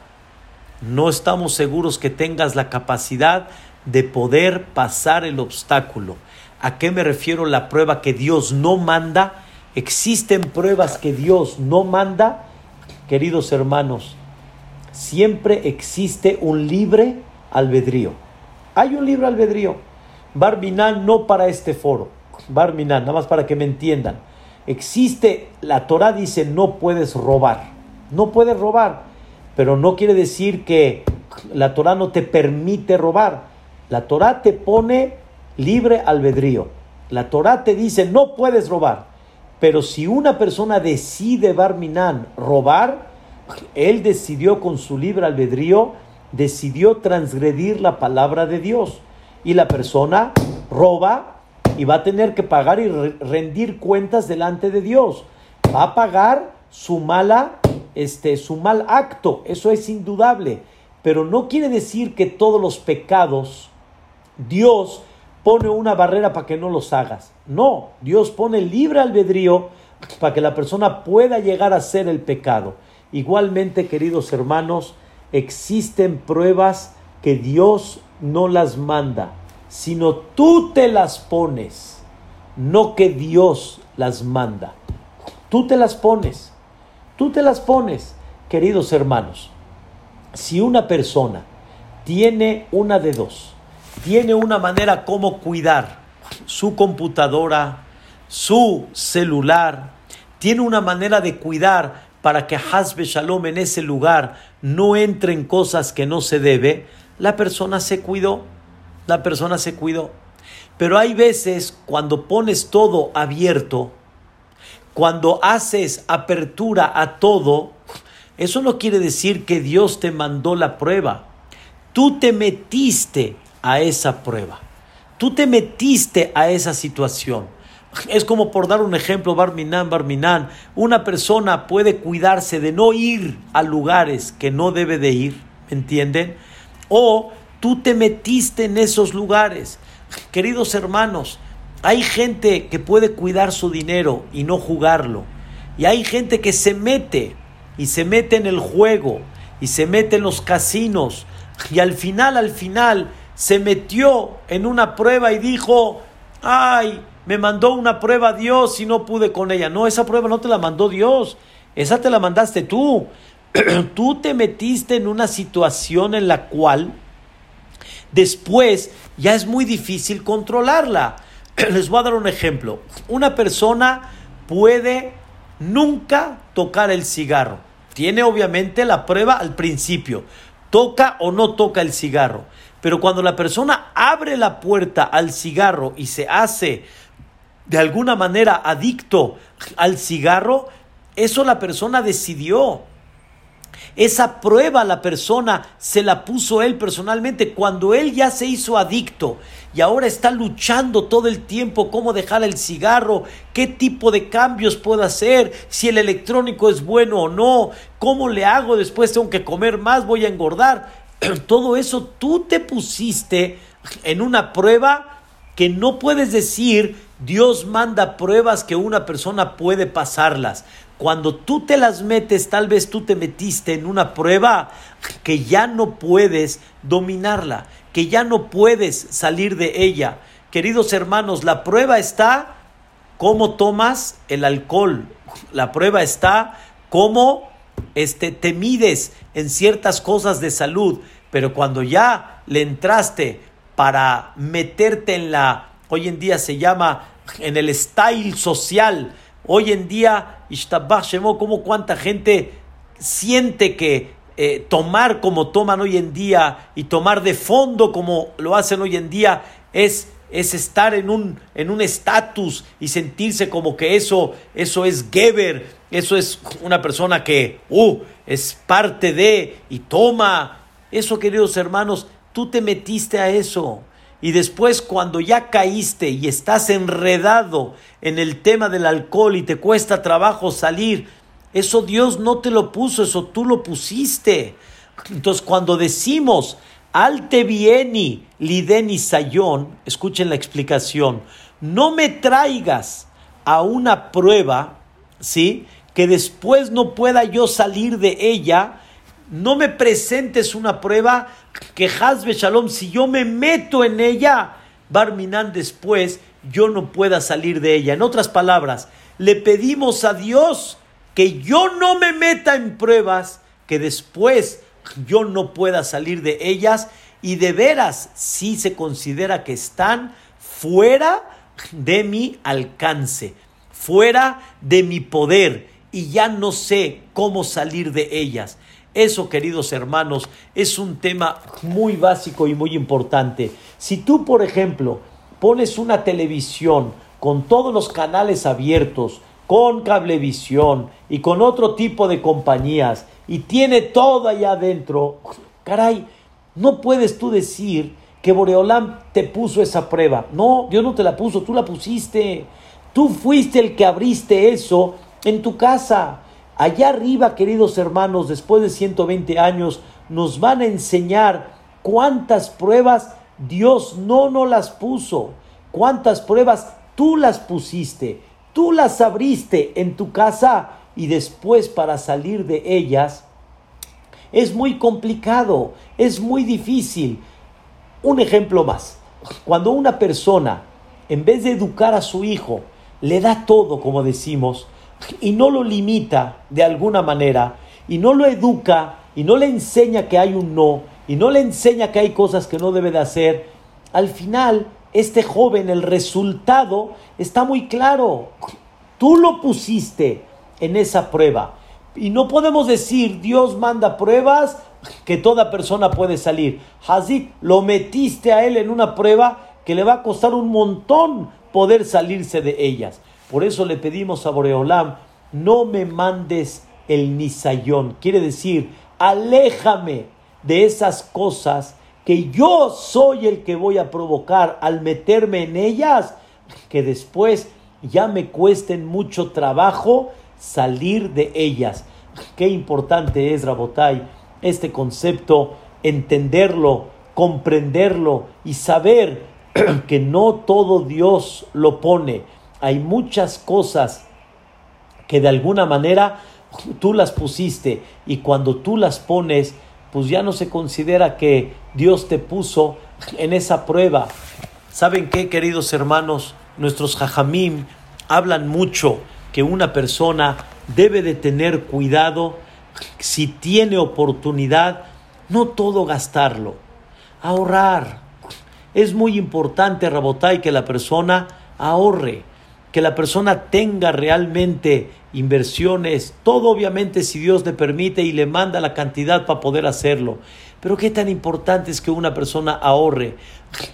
no estamos seguros que tengas la capacidad de poder pasar el obstáculo. ¿A qué me refiero la prueba que Dios no manda? Existen pruebas que Dios no manda. Queridos hermanos, siempre existe un libre albedrío. Hay un libre albedrío. Barminan no para este foro. Barminan, nada más para que me entiendan. Existe, la Torah dice no puedes robar. No puedes robar. Pero no quiere decir que la Torah no te permite robar. La Torah te pone libre albedrío. La Torah te dice no puedes robar. Pero si una persona decide Barminan robar, él decidió con su libre albedrío, decidió transgredir la palabra de Dios. Y la persona roba y va a tener que pagar y rendir cuentas delante de Dios. Va a pagar su mala, este, su mal acto. Eso es indudable. Pero no quiere decir que todos los pecados Dios pone una barrera para que no los hagas. No, Dios pone libre albedrío para que la persona pueda llegar a hacer el pecado. Igualmente, queridos hermanos, existen pruebas que Dios no las manda, sino tú te las pones, no que Dios las manda. Tú te las pones, tú te las pones, queridos hermanos. Si una persona tiene una de dos, tiene una manera como cuidar su computadora, su celular, tiene una manera de cuidar para que Hasbe Shalom en ese lugar no entre en cosas que no se debe, la persona se cuidó, la persona se cuidó. Pero hay veces cuando pones todo abierto, cuando haces apertura a todo, eso no quiere decir que Dios te mandó la prueba. Tú te metiste a esa prueba. Tú te metiste a esa situación. Es como por dar un ejemplo, Barminan, Barminan, una persona puede cuidarse de no ir a lugares que no debe de ir, ¿me entienden? O tú te metiste en esos lugares. Queridos hermanos, hay gente que puede cuidar su dinero y no jugarlo. Y hay gente que se mete y se mete en el juego y se mete en los casinos y al final, al final, se metió en una prueba y dijo, ay, me mandó una prueba Dios y no pude con ella. No, esa prueba no te la mandó Dios, esa te la mandaste tú. *clears throat* tú te metiste en una situación en la cual después ya es muy difícil controlarla. *clears throat* Les voy a dar un ejemplo. Una persona puede nunca tocar el cigarro. Tiene obviamente la prueba al principio. Toca o no toca el cigarro. Pero cuando la persona abre la puerta al cigarro y se hace de alguna manera adicto al cigarro, eso la persona decidió. Esa prueba la persona se la puso él personalmente cuando él ya se hizo adicto y ahora está luchando todo el tiempo cómo dejar el cigarro, qué tipo de cambios puedo hacer, si el electrónico es bueno o no, cómo le hago después tengo que comer más, voy a engordar. *clears throat* Todo eso tú te pusiste en una prueba que no puedes decir Dios manda pruebas que una persona puede pasarlas. Cuando tú te las metes, tal vez tú te metiste en una prueba que ya no puedes dominarla, que ya no puedes salir de ella. Queridos hermanos, la prueba está cómo tomas el alcohol. La prueba está cómo este, te mides en ciertas cosas de salud. Pero cuando ya le entraste para meterte en la, hoy en día se llama en el style social. Hoy en día, como cuánta gente siente que eh, tomar como toman hoy en día y tomar de fondo como lo hacen hoy en día es, es estar en un en un estatus y sentirse como que eso eso es Geber, eso es una persona que uh, es parte de y toma. Eso, queridos hermanos, tú te metiste a eso. Y después cuando ya caíste y estás enredado en el tema del alcohol y te cuesta trabajo salir, eso Dios no te lo puso, eso tú lo pusiste. Entonces cuando decimos Alte vieni lideni sayón, escuchen la explicación, no me traigas a una prueba, ¿sí? Que después no pueda yo salir de ella, no me presentes una prueba que Hazbe Shalom, si yo me meto en ella, Barminan después yo no pueda salir de ella. En otras palabras, le pedimos a Dios que yo no me meta en pruebas, que después yo no pueda salir de ellas y de veras si se considera que están fuera de mi alcance, fuera de mi poder y ya no sé cómo salir de ellas. Eso, queridos hermanos, es un tema muy básico y muy importante. Si tú, por ejemplo, pones una televisión con todos los canales abiertos, con cablevisión y con otro tipo de compañías y tiene todo allá adentro, caray, no puedes tú decir que Boreolam te puso esa prueba. No, Dios no te la puso, tú la pusiste. Tú fuiste el que abriste eso en tu casa. Allá arriba, queridos hermanos, después de 120 años, nos van a enseñar cuántas pruebas Dios no nos las puso. Cuántas pruebas tú las pusiste. Tú las abriste en tu casa y después para salir de ellas es muy complicado, es muy difícil. Un ejemplo más. Cuando una persona, en vez de educar a su hijo, le da todo, como decimos, y no lo limita de alguna manera, y no lo educa, y no le enseña que hay un no, y no le enseña que hay cosas que no debe de hacer, al final, este joven, el resultado está muy claro. Tú lo pusiste en esa prueba. Y no podemos decir, Dios manda pruebas que toda persona puede salir. Hazid, lo metiste a él en una prueba que le va a costar un montón poder salirse de ellas. Por eso le pedimos a Boreolam, no me mandes el nisayón. Quiere decir, aléjame de esas cosas que yo soy el que voy a provocar al meterme en ellas, que después ya me cuesten mucho trabajo salir de ellas. Qué importante es, Rabotai, este concepto, entenderlo, comprenderlo y saber *clears throat* que no todo Dios lo pone. Hay muchas cosas que de alguna manera tú las pusiste y cuando tú las pones, pues ya no se considera que Dios te puso en esa prueba. ¿Saben qué, queridos hermanos? Nuestros jajamim hablan mucho que una persona debe de tener cuidado si tiene oportunidad, no todo gastarlo, ahorrar. Es muy importante, Rabotay, que la persona ahorre, que la persona tenga realmente inversiones, todo obviamente si Dios le permite y le manda la cantidad para poder hacerlo. Pero qué tan importante es que una persona ahorre.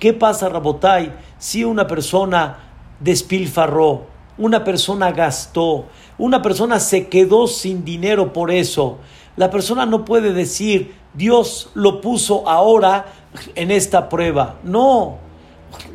¿Qué pasa, Rabotay, si una persona despilfarró, una persona gastó, una persona se quedó sin dinero por eso. La persona no puede decir, Dios lo puso ahora en esta prueba. No,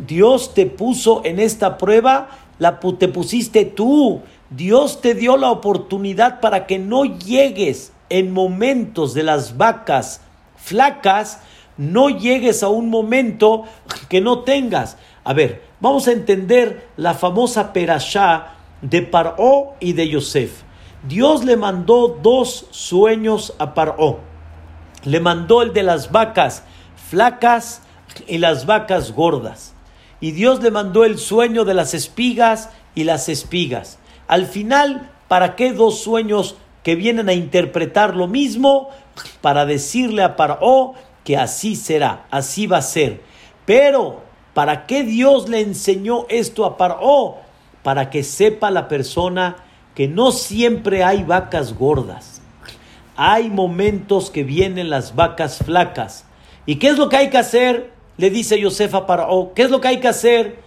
Dios te puso en esta prueba, la, te pusiste tú. Dios te dio la oportunidad para que no llegues en momentos de las vacas flacas, no llegues a un momento que no tengas. A ver, vamos a entender la famosa perashá de Paró y de Yosef. Dios le mandó dos sueños a Paró. Le mandó el de las vacas flacas y las vacas gordas. Y Dios le mandó el sueño de las espigas y las espigas. Al final, ¿para qué dos sueños que vienen a interpretar lo mismo? Para decirle a Paró que así será, así va a ser. Pero ¿Para qué Dios le enseñó esto a Paró? Para que sepa la persona que no siempre hay vacas gordas. Hay momentos que vienen las vacas flacas. ¿Y qué es lo que hay que hacer? Le dice Yosef a Paró. ¿Qué es lo que hay que hacer?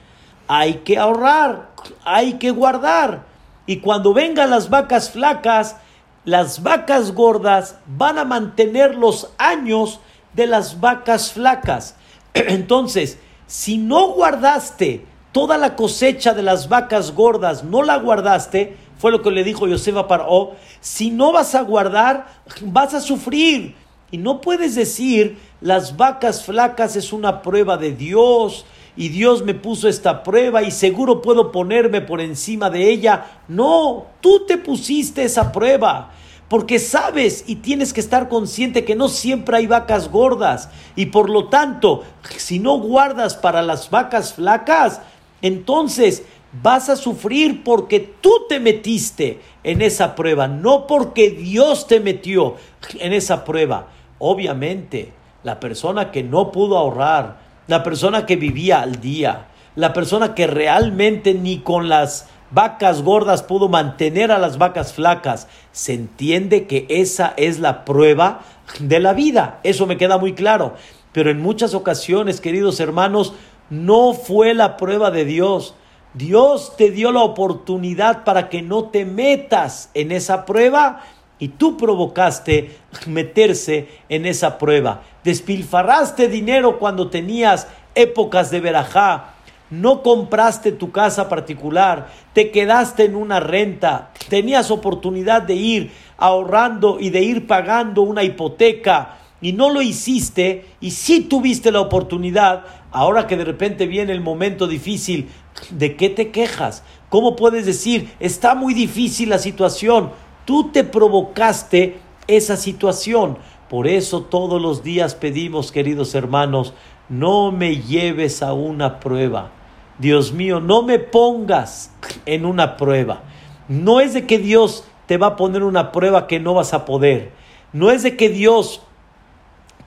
Hay que ahorrar, hay que guardar. Y cuando vengan las vacas flacas, las vacas gordas van a mantener los años de las vacas flacas. *clears throat* Entonces, si no guardaste toda la cosecha de las vacas gordas, no la guardaste, fue lo que le dijo Yosef a Paró, si no vas a guardar, vas a sufrir. Y no puedes decir, las vacas flacas es una prueba de Dios y Dios me puso esta prueba y seguro puedo ponerme por encima de ella. No, tú te pusiste esa prueba. Porque sabes y tienes que estar consciente que no siempre hay vacas gordas. Y por lo tanto, si no guardas para las vacas flacas, entonces vas a sufrir porque tú te metiste en esa prueba, no porque Dios te metió en esa prueba. Obviamente, la persona que no pudo ahorrar, la persona que vivía al día, la persona que realmente ni con las vacas gordas pudo mantener a las vacas flacas, se entiende que esa es la prueba de la vida. Eso me queda muy claro. Pero en muchas ocasiones, queridos hermanos, no fue la prueba de Dios. Dios te dio la oportunidad para que no te metas en esa prueba y tú provocaste meterse en esa prueba. Despilfarraste dinero cuando tenías épocas de verajá no compraste tu casa particular, te quedaste en una renta, tenías oportunidad de ir ahorrando y de ir pagando una hipoteca y no lo hiciste y sí tuviste la oportunidad, ahora que de repente viene el momento difícil, ¿de qué te quejas? ¿Cómo puedes decir, está muy difícil la situación? Tú te provocaste esa situación. Por eso todos los días pedimos, queridos hermanos, no me lleves a una prueba. Dios mío, no me pongas en una prueba. No es de que Dios te va a poner una prueba que no vas a poder. No es de que Dios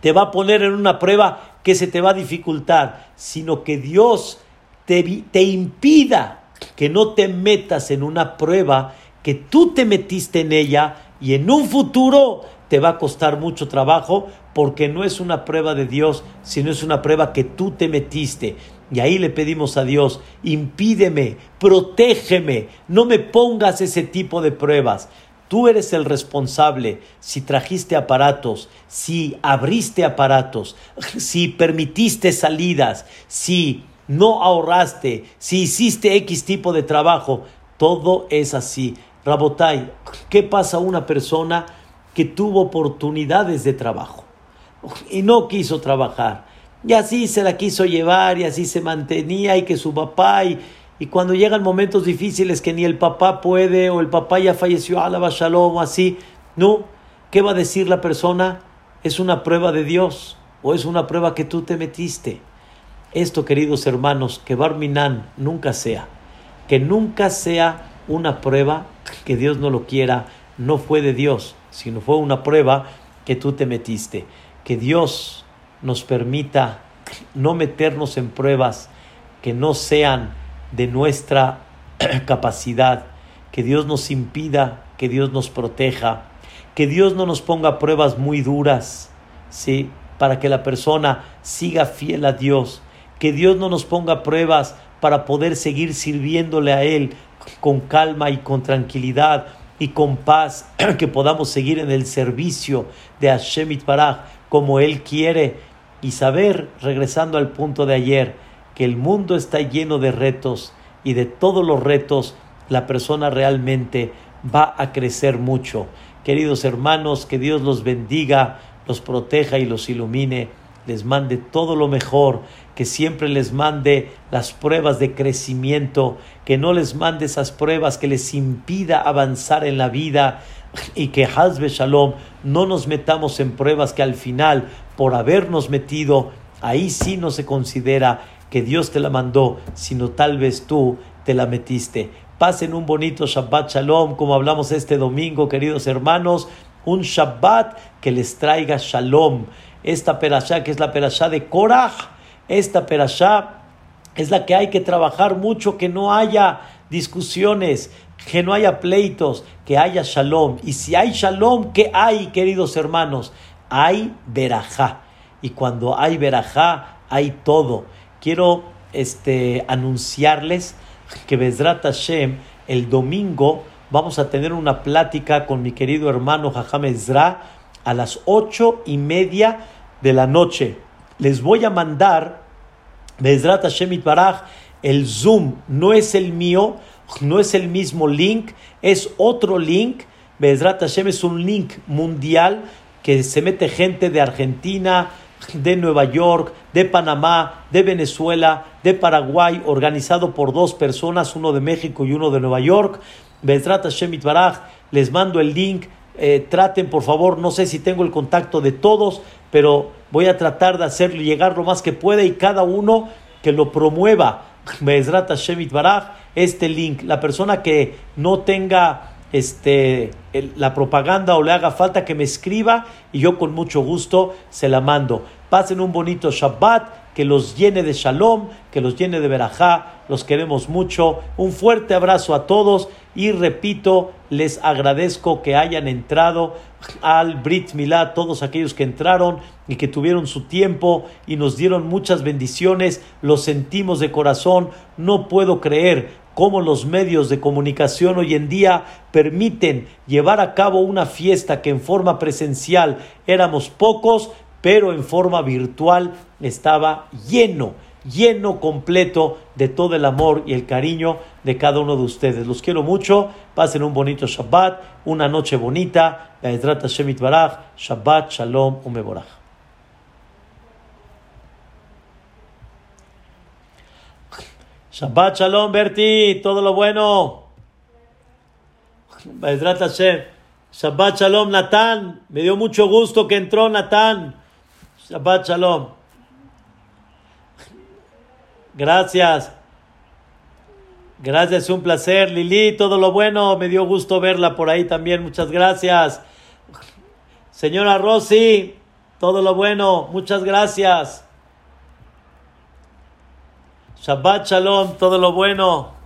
te va a poner en una prueba que se te va a dificultar, sino que Dios te, te impida que no te metas en una prueba que tú te metiste en ella y en un futuro te va a costar mucho trabajo porque no es una prueba de Dios, sino es una prueba que tú te metiste. Y ahí le pedimos a Dios, impídeme, protégeme, no me pongas ese tipo de pruebas. Tú eres el responsable si trajiste aparatos, si abriste aparatos, *laughs* si permitiste salidas, si no ahorraste, si hiciste X tipo de trabajo. Todo es así. Rabotai, ¿qué pasa a una persona que tuvo oportunidades de trabajo y no quiso trabajar? Y así se la quiso llevar y así se mantenía y que su papá y, y cuando llegan momentos difíciles que ni el papá puede o el papá ya falleció, alaba shalom o así, no, ¿qué va a decir la persona? Es una prueba de Dios o es una prueba que tú te metiste. Esto, queridos hermanos, que Barminan nunca sea, que nunca sea una prueba que Dios no lo quiera, no fue de Dios, sino fue una prueba que tú te metiste. Que Dios nos permita no meternos en pruebas que no sean de nuestra *clears throat* capacidad, que Dios nos impida, que Dios nos proteja, que Dios no nos ponga pruebas muy duras, ¿sí? Para que la persona siga fiel a Dios, que Dios no nos ponga pruebas para poder seguir sirviéndole a Él con calma y con tranquilidad y con paz, *clears throat* que podamos seguir en el servicio de Hashem Itbaraj como Él quiere y saber, regresando al punto de ayer, que el mundo está lleno de retos y de todos los retos la persona realmente va a crecer mucho. Queridos hermanos, que Dios los bendiga, los proteja y los ilumine, les mande todo lo mejor, que siempre les mande las pruebas de crecimiento, que no les mande esas pruebas que les impida avanzar en la vida y que Hazbe Shalom no nos metamos en pruebas que al final por habernos metido, ahí sí no se considera que Dios te la mandó, sino tal vez tú te la metiste. Pasen un bonito Shabbat Shalom, como hablamos este domingo, queridos hermanos, un Shabbat que les traiga Shalom. Esta perashá, que es la perashá de Korah, esta perashá es la que hay que trabajar mucho, que no haya discusiones, que no haya pleitos, que haya shalom. Y si hay shalom, ¿qué hay, queridos hermanos? hay verajá. Y cuando hay verajá, hay todo. Quiero este, anunciarles que Bezrat Hashem, el domingo, vamos a tener una plática con mi querido hermano Jajam Ezra a las ocho y media de la noche. Les voy a mandar Bezrat Hashem Itbaraj, el Zoom no es el mío, no es el mismo link, es otro link. Bezrat Hashem es un link mundial que se mete gente de Argentina, de Nueva York, de Panamá, de Venezuela, de Paraguay, organizado por dos personas, uno de México y uno de Nueva York. Bezrat Shemit Baraj, les mando el link. Eh, traten, por favor, no sé si tengo el contacto de todos, pero voy a tratar de hacerlo llegar lo más que pueda y cada uno que lo promueva. Este link. La persona que no tenga este, la propaganda o le haga falta que me escriba y yo con mucho gusto se la mando. Pasen un bonito Shabbat, que los llene de shalom, que los llene de verajá, los queremos mucho. Un fuerte abrazo a todos y repito, les agradezco que hayan entrado al Brit Milá, todos aquellos que entraron y que tuvieron su tiempo y nos dieron muchas bendiciones, lo sentimos de corazón, no puedo creer cómo los medios de comunicación hoy en día permiten llevar a cabo una fiesta que en forma presencial éramos pocos, pero en forma virtual estaba lleno, lleno completo de todo el amor y el cariño de cada uno de ustedes. Los quiero mucho, pasen un bonito Shabbat, una noche bonita, Shabbat, Shalom, Umeborach. Shabbat Shalom, Berti, todo lo bueno. Shabbat Shalom, Natán. Me dio mucho gusto que entró Natán. Shabbat Shalom. Gracias. Gracias, un placer. Lili, todo lo bueno. Me dio gusto verla por ahí también. Muchas gracias. Señora Rossi, todo lo bueno. Muchas gracias. Shabbat Shalom, todo lo bueno.